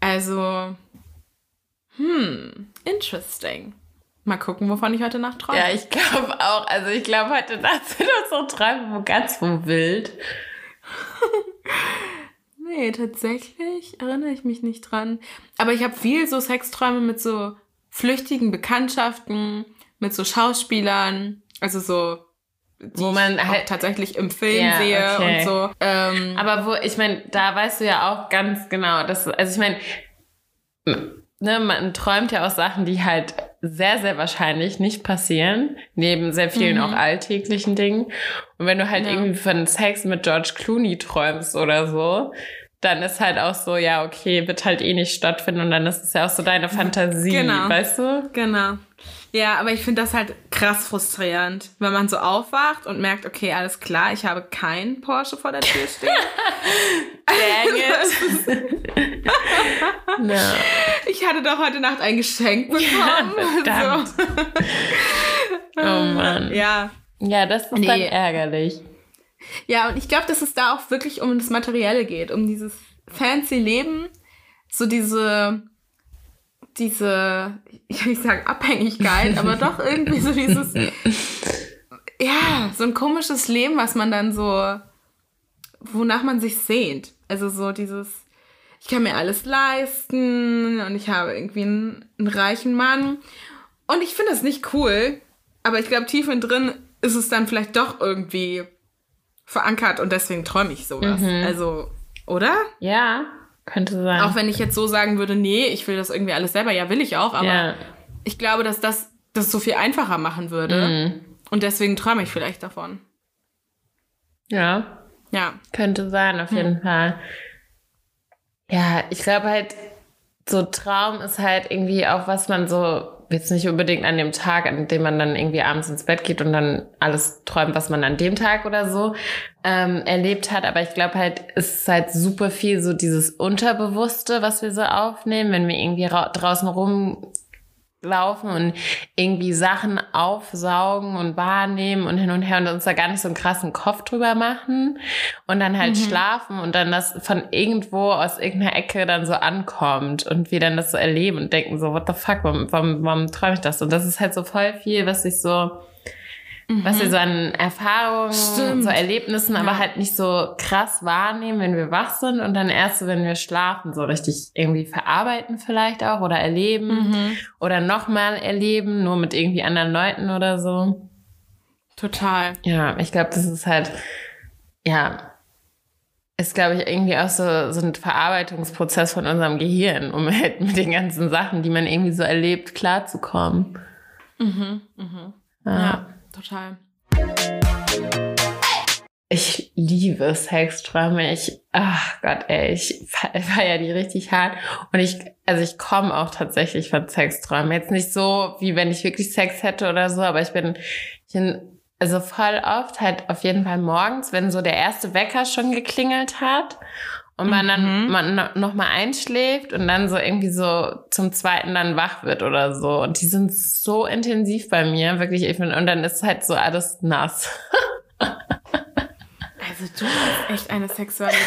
Also, hm, interesting. Mal gucken, wovon ich heute Nacht träume. Ja, ich glaube auch. Also ich glaube, heute Nacht sind unsere Träume wo ganz wo wild. nee, tatsächlich erinnere ich mich nicht dran. Aber ich habe viel so Sexträume mit so flüchtigen Bekanntschaften mit so Schauspielern, also so wo man halt tatsächlich im Film ja, sehe okay. und so. Ähm, Aber wo, ich meine, da weißt du ja auch ganz genau, dass, also ich meine, ne, man träumt ja auch Sachen, die halt sehr, sehr wahrscheinlich nicht passieren, neben sehr vielen mhm. auch alltäglichen Dingen. Und wenn du halt ja. irgendwie von Sex mit George Clooney träumst oder so, dann ist halt auch so, ja, okay, wird halt eh nicht stattfinden und dann ist es ja auch so deine Fantasie, genau. weißt du? Genau. Ja, aber ich finde das halt krass frustrierend, wenn man so aufwacht und merkt, okay, alles klar, ich habe keinen Porsche vor der Tür stehen. Dang it. no. Ich hatte doch heute Nacht ein Geschenk bekommen. Ja, so. oh Mann. Ja. Ja, das ist nee. dann ärgerlich. Ja, und ich glaube, dass es da auch wirklich um das Materielle geht, um dieses fancy Leben, so diese, diese, ich will nicht sagen Abhängigkeit, aber doch irgendwie so dieses, ja, so ein komisches Leben, was man dann so, wonach man sich sehnt. Also so dieses, ich kann mir alles leisten und ich habe irgendwie einen, einen reichen Mann. Und ich finde es nicht cool, aber ich glaube, tief in drin ist es dann vielleicht doch irgendwie verankert und deswegen träume ich sowas. Mhm. Also, oder? Ja, könnte sein. Auch wenn ich jetzt so sagen würde, nee, ich will das irgendwie alles selber. Ja, will ich auch, aber ja. ich glaube, dass das das so viel einfacher machen würde. Mhm. Und deswegen träume ich vielleicht davon. Ja. Ja. Könnte sein, auf jeden mhm. Fall. Ja, ich glaube halt, so Traum ist halt irgendwie auch, was man so jetzt nicht unbedingt an dem Tag, an dem man dann irgendwie abends ins Bett geht und dann alles träumt, was man an dem Tag oder so ähm, erlebt hat. Aber ich glaube halt, es ist halt super viel so dieses Unterbewusste, was wir so aufnehmen, wenn wir irgendwie draußen rum laufen und irgendwie Sachen aufsaugen und wahrnehmen und hin und her und uns da gar nicht so einen krassen Kopf drüber machen und dann halt mhm. schlafen und dann das von irgendwo aus irgendeiner Ecke dann so ankommt und wir dann das so erleben und denken so, what the fuck, warum, warum, warum träume ich das? Und das ist halt so voll viel, was ich so mhm. was wir so an Erfahrungen, Stimmt. so Erlebnissen, ja. aber halt nicht so krass wahrnehmen, wenn wir wach sind und dann erst so, wenn wir schlafen, so richtig irgendwie verarbeiten vielleicht auch oder erleben mhm. oder nochmal erleben, nur mit irgendwie anderen Leuten oder so. Total. Ja, ich glaube, das ist halt, ja, ist, glaube ich, irgendwie auch so, so ein Verarbeitungsprozess von unserem Gehirn, um halt mit den ganzen Sachen, die man irgendwie so erlebt, klarzukommen. Mhm, mhm. Ja. ja, total. Ich liebe Sexträume. Ich, ach Gott, ey, ich feiere die richtig hart. Und ich, also ich komme auch tatsächlich von Sexträumen. Jetzt nicht so, wie wenn ich wirklich Sex hätte oder so, aber ich bin, ich bin also voll oft halt auf jeden Fall morgens, wenn so der erste Wecker schon geklingelt hat und man dann mhm. man noch mal einschläft und dann so irgendwie so zum zweiten dann wach wird oder so und die sind so intensiv bei mir wirklich ich bin, und dann ist halt so alles nass. Also du hast echt eine Sexualität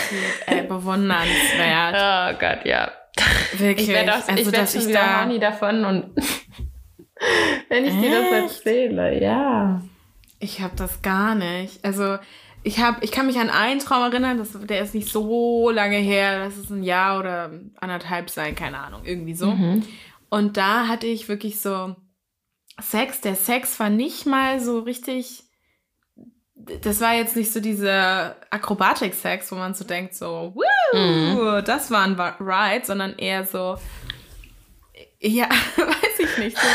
äh, bewundernswert. Oh Gott, ja. Wirklich. Ich werde auch, also, ich werd schon wieder da horny davon und wenn ich echt? dir das erzähle, ja. Ich habe das gar nicht. Also ich habe, ich kann mich an einen Traum erinnern, das, der ist nicht so lange her, das ist ein Jahr oder anderthalb sein, keine Ahnung, irgendwie so. Mhm. Und da hatte ich wirklich so Sex. Der Sex war nicht mal so richtig das war jetzt nicht so dieser Akrobatik-Sex, wo man so denkt, so, Woo, mhm. das war ein Ride, sondern eher so, ja, weiß ich nicht, so,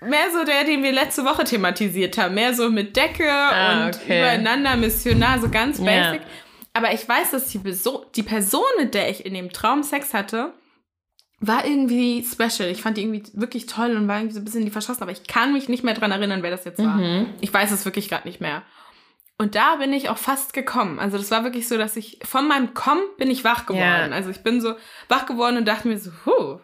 mehr so der, den wir letzte Woche thematisiert haben, mehr so mit Decke ah, und okay. übereinander Missionar, so ganz basic. Yeah. Aber ich weiß, dass die, Person, die Person, mit der ich in dem Traum Sex hatte, war irgendwie special. Ich fand die irgendwie wirklich toll und war irgendwie so ein bisschen in die verschossen, aber ich kann mich nicht mehr dran erinnern, wer das jetzt war. Mhm. Ich weiß es wirklich gerade nicht mehr. Und da bin ich auch fast gekommen. Also das war wirklich so, dass ich von meinem Kommen bin ich wach geworden. Yeah. Also ich bin so wach geworden und dachte mir so, huh,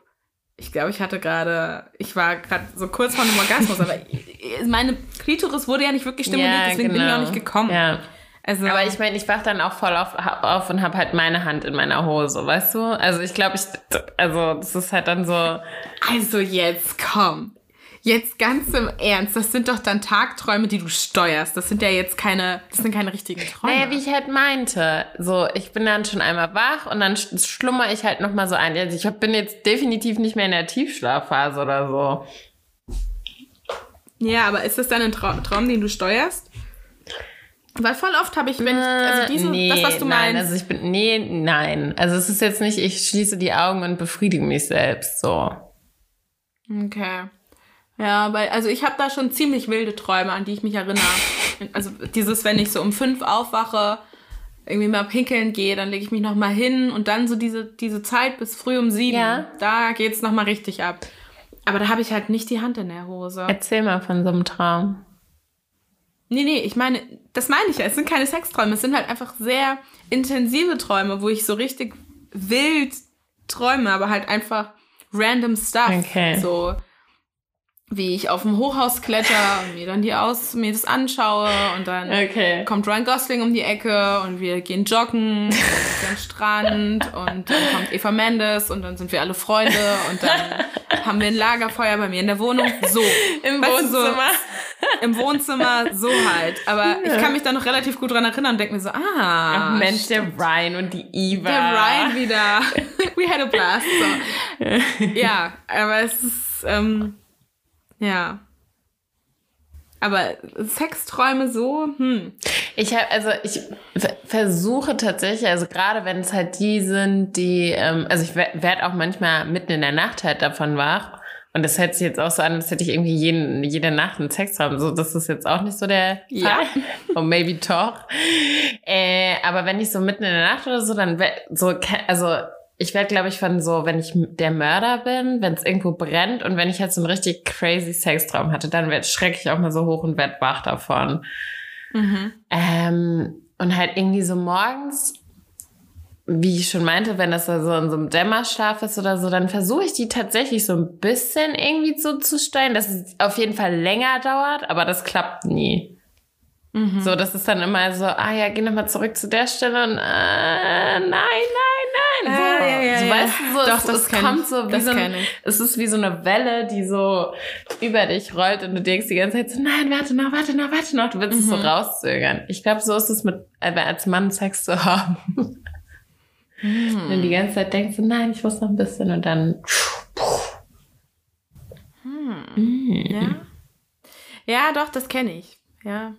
ich glaube, ich hatte gerade, ich war gerade so kurz vor einem Orgasmus, aber meine Klitoris wurde ja nicht wirklich stimuliert, ja, deswegen genau. bin ich auch genau. nicht gekommen. Ja. Also, aber ich meine, ich wach dann auch voll auf, auf und habe halt meine Hand in meiner Hose, weißt du? Also ich glaube, ich, also das ist halt dann so. Also jetzt komm. Jetzt ganz im Ernst, das sind doch dann Tagträume, die du steuerst. Das sind ja jetzt keine, das sind keine richtigen Träume. Naja, wie ich halt meinte. So, ich bin dann schon einmal wach und dann schlummer ich halt nochmal so ein. Also ich bin jetzt definitiv nicht mehr in der Tiefschlafphase oder so. Ja, aber ist das dann ein Traum, Traum den du steuerst? Weil voll oft habe ich, wenn ich, also diese, nee, das, was du nein, meinst. Also ich bin, nee, nein. Also es ist jetzt nicht, ich schließe die Augen und befriedige mich selbst, so. Okay. Ja, weil, also ich habe da schon ziemlich wilde Träume, an die ich mich erinnere. Also dieses, wenn ich so um fünf aufwache, irgendwie mal pinkeln gehe, dann lege ich mich nochmal hin und dann so diese, diese Zeit bis früh um sieben, ja. da geht's nochmal richtig ab. Aber da habe ich halt nicht die Hand in der Hose. Erzähl mal von so einem Traum. Nee, nee, ich meine, das meine ich ja. Es sind keine Sexträume, es sind halt einfach sehr intensive Träume, wo ich so richtig wild träume, aber halt einfach random stuff. Okay. So wie ich auf dem Hochhaus kletter und mir dann die aus, mir das anschaue und dann okay. kommt Ryan Gosling um die Ecke und wir gehen joggen am Strand und dann kommt Eva Mendes und dann sind wir alle Freunde und dann haben wir ein Lagerfeuer bei mir in der Wohnung. So. Im Wohnzimmer. So, Im Wohnzimmer, so halt. Aber ja. ich kann mich da noch relativ gut dran erinnern und denke mir so, ah. Ach Mensch, der Ryan und die Eva. Der Ryan wieder. We had a blast. So. Ja, aber es ist, ähm, ja. Aber Sexträume so, hm. Ich habe, also ich versuche tatsächlich, also gerade wenn es halt die sind, die, ähm, also ich werde auch manchmal mitten in der Nacht halt davon wach. Und das hört sich jetzt auch so an, als hätte ich irgendwie jeden, jede Nacht einen Sextraum. So, das ist jetzt auch nicht so der Fall. Ja. oh, maybe doch. Äh, aber wenn ich so mitten in der Nacht oder so, dann so, also ich werde, glaube ich, von so, wenn ich der Mörder bin, wenn es irgendwo brennt und wenn ich halt so einen richtig crazy Sextraum hatte, dann schrecke ich auch mal so hoch und werd wach davon. Mhm. Ähm, und halt irgendwie so morgens, wie ich schon meinte, wenn das so in so einem Dämmerschlaf ist oder so, dann versuche ich die tatsächlich so ein bisschen irgendwie so zu steuern, dass es auf jeden Fall länger dauert, aber das klappt nie. Mhm. So, das ist dann immer so, ah ja, geh nochmal zurück zu der Stelle und äh, nein, nein, nein. So, ah, ja, ja, so ja. weißt du, so, Doch, es, das es kommt so wie das so ein, es ist wie so eine Welle, die so über dich rollt und du denkst die ganze Zeit so, nein, warte noch, warte noch, warte noch. Du willst mhm. es so mhm. rauszögern. Ich glaube, so ist es mit, äh, als Mann Sex zu haben. Mhm. Wenn du die ganze Zeit denkst, so, nein, ich muss noch ein bisschen und dann. Hm. Ja. Ja, doch, das kenne ich. Ja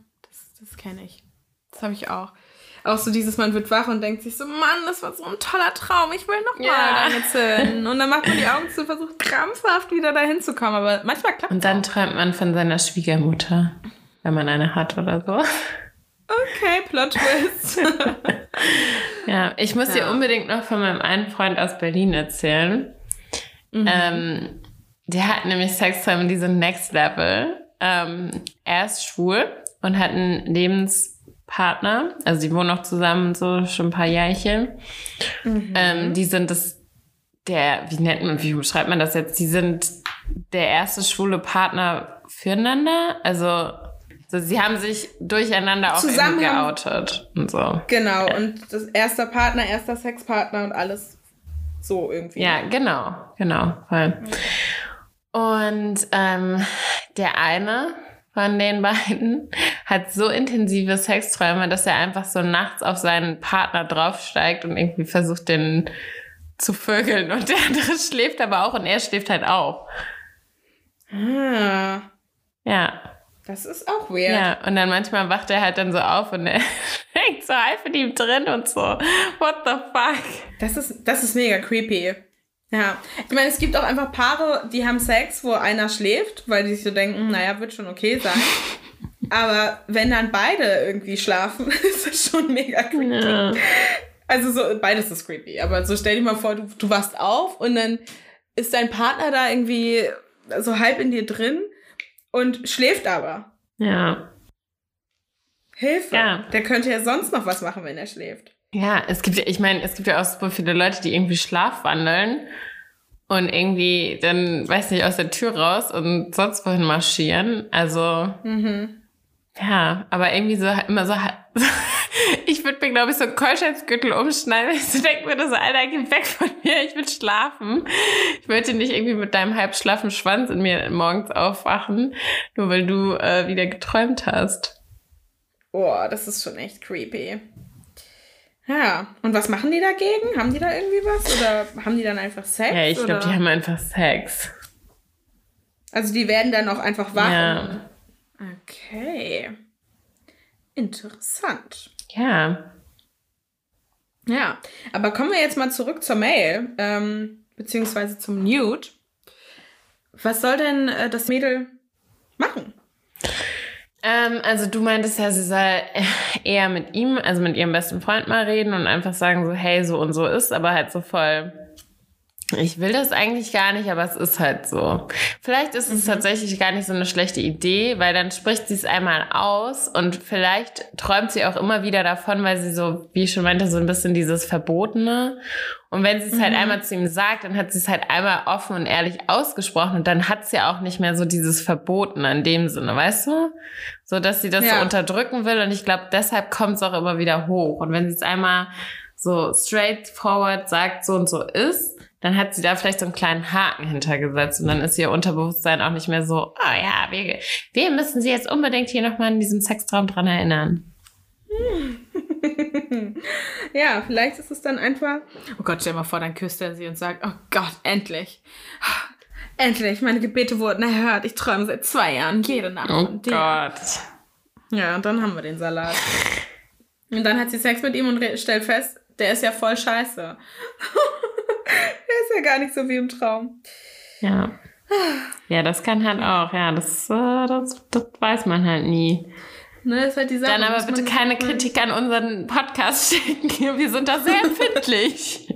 das kenne ich. Das habe ich auch. auch so dieses, man wird wach und denkt sich so, Mann, das war so ein toller Traum, ich will nochmal Ja. deine Zellen. Und dann macht man die Augen zu, versucht krampfhaft wieder dahin zu kommen, aber manchmal klappt Und dann träumt man von seiner Schwiegermutter, wenn man eine hat oder so. Okay, Plot Twist. Ja, ich muss dir Ja. unbedingt noch von meinem einen Freund aus Berlin erzählen. Ähm, der hat nämlich Sexträume, die sind Next Level. Ähm, er ist schwul und hat einen Lebenspartner. Also die wohnen noch zusammen so schon ein paar Jährchen. Ähm, die sind das, der, wie nennt man, wie beschreibt man das jetzt? Die sind der erste schwule Partner füreinander. Also so, sie haben sich durcheinander auch Zusammen geoutet und so. genau, und das erster Partner, erster Sexpartner und alles so irgendwie. Ja, genau, genau. Voll. Und ähm, der eine von den beiden hat so intensive Sexträume, dass er einfach so nachts auf seinen Partner draufsteigt und irgendwie versucht, den zu vögeln. Und der andere schläft aber auch und er schläft halt auch. Ah, Ja, das ist auch weird. ja. Und dann manchmal wacht er halt dann so auf und er hängt so halb in ihm drin und so. What the fuck? Das ist, das ist mega creepy. Ja. Ich meine, es gibt auch einfach Paare, die haben Sex, wo einer schläft, weil die sich so denken, naja, wird schon okay sein. Aber wenn dann beide irgendwie schlafen, ist das schon mega creepy. Ja. Also so, beides ist creepy. Aber so stell dir mal vor, du, du wachst auf und dann ist dein Partner da irgendwie so halb in dir drin und schläft aber. ja. Hilfe. Ja. Der könnte ja sonst noch was machen, wenn er schläft. Ja, es gibt ja, ich meine, es gibt ja auch super viele Leute, die irgendwie schlafwandeln und irgendwie dann, weiß nicht, aus der Tür raus und sonst wohin marschieren. Also, Mhm. ja, aber irgendwie so immer so. Ich würde mir, glaube ich, so einen Keuschheitsgürtel umschneiden, ich so denke mir, so, Alter, geh weg von mir, ich will schlafen. Ich möchte nicht irgendwie mit deinem halbschlaffen Schwanz in mir morgens aufwachen, nur weil du äh, wieder geträumt hast. Boah, das ist schon echt creepy. Ja, und was machen die dagegen? Haben die da irgendwie was? Oder haben die dann einfach Sex? Ja, ich glaube, die haben einfach Sex. Also die werden dann auch einfach wach. Ja. Okay. Interessant. Ja. Ja, aber kommen wir jetzt mal zurück zur Mail, ähm, beziehungsweise zum Nude. Was soll denn äh, das Mädel machen? Ähm, also du meintest ja, sie soll eher mit ihm, also mit ihrem besten Freund mal reden und einfach sagen so, hey, so und so ist, aber halt so voll, ich will das eigentlich gar nicht, aber es ist halt so. Vielleicht ist es tatsächlich gar nicht so eine schlechte Idee, weil dann spricht sie es einmal aus und vielleicht träumt sie auch immer wieder davon, weil sie so, wie ich schon meinte, so ein bisschen dieses Verbotene. Und wenn sie es halt einmal zu ihm sagt, dann hat sie es halt einmal offen und ehrlich ausgesprochen und dann hat sie auch nicht mehr so dieses Verbotene in dem Sinne, weißt du? So, dass sie das Ja. so unterdrücken will und ich glaube, deshalb kommt es auch immer wieder hoch. Und wenn sie es einmal so straightforward sagt, so und so ist, dann hat sie da vielleicht so einen kleinen Haken hintergesetzt und dann ist ihr Unterbewusstsein auch nicht mehr so, oh ja, wir, wir müssen sie jetzt unbedingt hier nochmal in diesem Sextraum dran erinnern. ja, vielleicht ist es dann einfach. Oh Gott, stell dir mal vor, dann küsst er sie und sagt: Oh Gott, endlich. Endlich, meine Gebete wurden erhört. Ich träume seit zwei Jahren jede Nacht Oh dir. Gott. Ja, und dann haben wir den Salat. Und dann hat sie Sex mit ihm und stellt fest, der ist ja voll scheiße. ist ja gar nicht so wie im Traum. Ja. Ja, das kann halt auch, ja, das, äh, das, das weiß man halt nie. Ne, ist halt die Sache. Dann aber bitte keine machen. Kritik an unseren Podcast schicken. Wir sind da sehr empfindlich.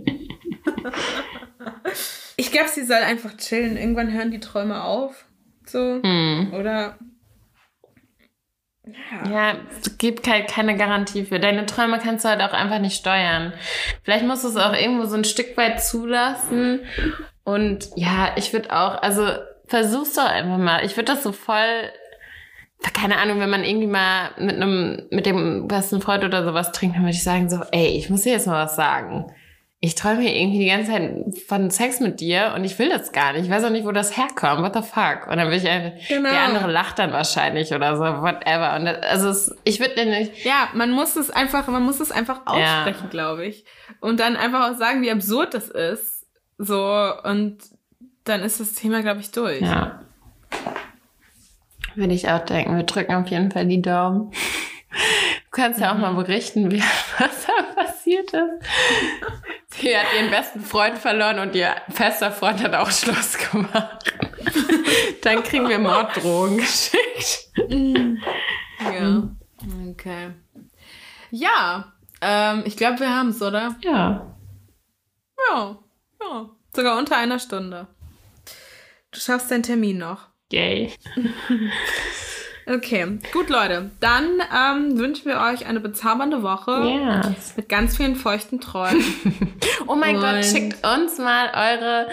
Ich glaube, sie soll einfach chillen. Irgendwann hören die Träume auf. So. Hm. Oder. Ja. Ja, es gibt halt keine Garantie für. Deine Träume kannst du halt auch einfach nicht steuern. Vielleicht musst du es auch irgendwo so ein Stück weit zulassen. Und ja, ich würde auch, also versuch's doch einfach mal. Ich würde das so voll, keine Ahnung, wenn man irgendwie mal mit einem, mit dem besten Freund oder sowas trinkt, dann würde ich sagen so, ey, ich muss dir jetzt mal was sagen. Ich träume hier irgendwie die ganze Zeit von Sex mit dir und ich will das gar nicht. Ich weiß auch nicht, wo das herkommt. What the fuck? Und dann will ich einfach, Genau. der andere lacht dann wahrscheinlich oder so, whatever. Und das, also es, ich würde nicht, Ja, man muss es einfach, man muss es einfach Ja. aussprechen, glaube ich. Und dann einfach auch sagen, wie absurd das ist. So, und dann ist das Thema, glaube ich, durch. ja. Würde ich auch denken. Wir drücken auf jeden Fall die Daumen. kannst ja auch mal berichten, wie was da passiert ist. Sie hat ihren besten Freund verloren und ihr fester Freund hat auch Schluss gemacht. Dann kriegen wir Morddrohungen geschickt. Ja. Okay. Ja, ähm, ich glaube, wir haben es, oder? Ja. Ja. Ja. Sogar unter einer Stunde. Du schaffst deinen Termin noch. Yay. Okay, gut, Leute. Dann ähm, wünschen wir euch eine bezaubernde Woche Ja. mit ganz vielen feuchten Träumen. Oh mein Gott, Und- schickt uns mal eure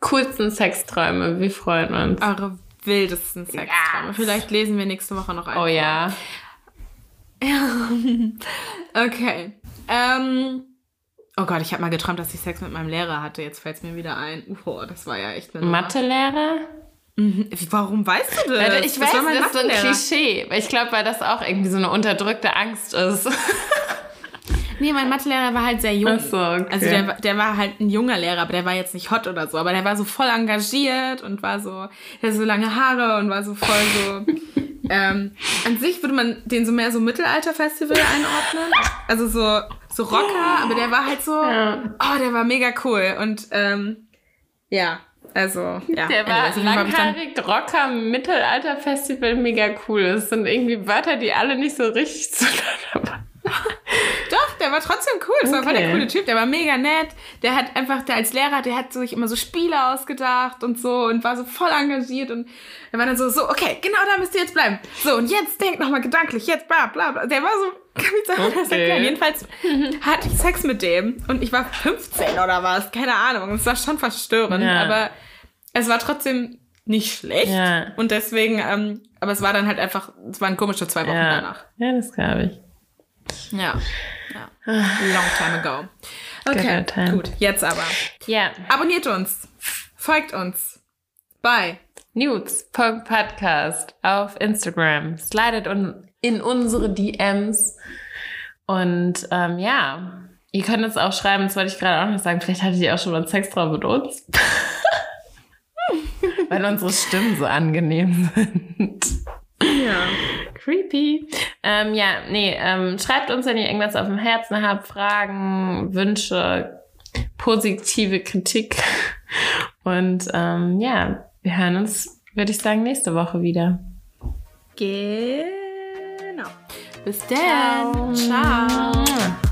coolsten Sexträume. Wir freuen uns. Eure wildesten Sexträume. Yes. Vielleicht lesen wir nächste Woche noch einen. Oh ja. Okay. Ähm, oh Gott, ich habe mal geträumt, dass ich Sex mit meinem Lehrer hatte. Jetzt fällt es mir wieder ein. Oh, das war ja echt eine. Mathelehrer? Warum weißt du das? Ich weiß, war das ist so ein. Klischee. Ich glaube, weil das auch irgendwie so eine unterdrückte Angst ist. Nee, mein Mathelehrer war halt sehr jung. Ach so, okay. Also der, war- der war halt ein junger Lehrer, aber der war jetzt nicht hot oder so. Aber der war so voll engagiert und war so, der hatte so lange Haare und war so voll so. ähm, an sich würde man den so mehr so Mittelalter-Festival einordnen. Also so, so Rocker, aber der war halt so, Ja. oh, der war mega cool. Und ähm, ja, also, ja. Der war dann- langhaarig, Rocker, Mittelalter-Festival, mega cool. Das sind irgendwie Wörter, die alle nicht so richtig zueinander passen. Der war trotzdem cool. Das war voll der Okay. coole Typ. Der war mega nett. Der hat einfach, der als Lehrer, der hat sich immer so Spiele ausgedacht und so und war so voll engagiert und er war dann so, so, okay, genau da müsst ihr jetzt bleiben. So, und jetzt denkt nochmal gedanklich, jetzt bla bla bla. Der war so, kann ich sagen, das Okay. erklären. Jedenfalls hatte ich Sex mit dem und ich war 15 oder was, keine Ahnung. Es war schon verstörend, Ja. aber es war trotzdem nicht schlecht. Ja. Und deswegen, ähm, aber es war dann halt einfach, es waren komische zwei Wochen Ja, danach. ja das glaube ich. Ja. Ja. Long time ago. Okay, gut. Jetzt aber. Ja, Abonniert uns. Folgt uns. Bye. Nudes.podcast auf Instagram. Slidet un in unsere DMs. Und ähm, ja, ihr könnt uns auch schreiben, das wollte ich gerade auch noch sagen, vielleicht hattet ihr auch schon mal einen Sextraum mit uns. Weil unsere Stimmen so angenehm sind. Ja. Creepy. Ähm, ja, nee, ähm, schreibt uns, wenn ihr irgendwas auf dem Herzen habt, Fragen, Wünsche, positive Kritik. Und ähm, ja, wir hören uns, würde ich sagen, nächste Woche wieder. Genau. Bis dann. Ciao. Ciao.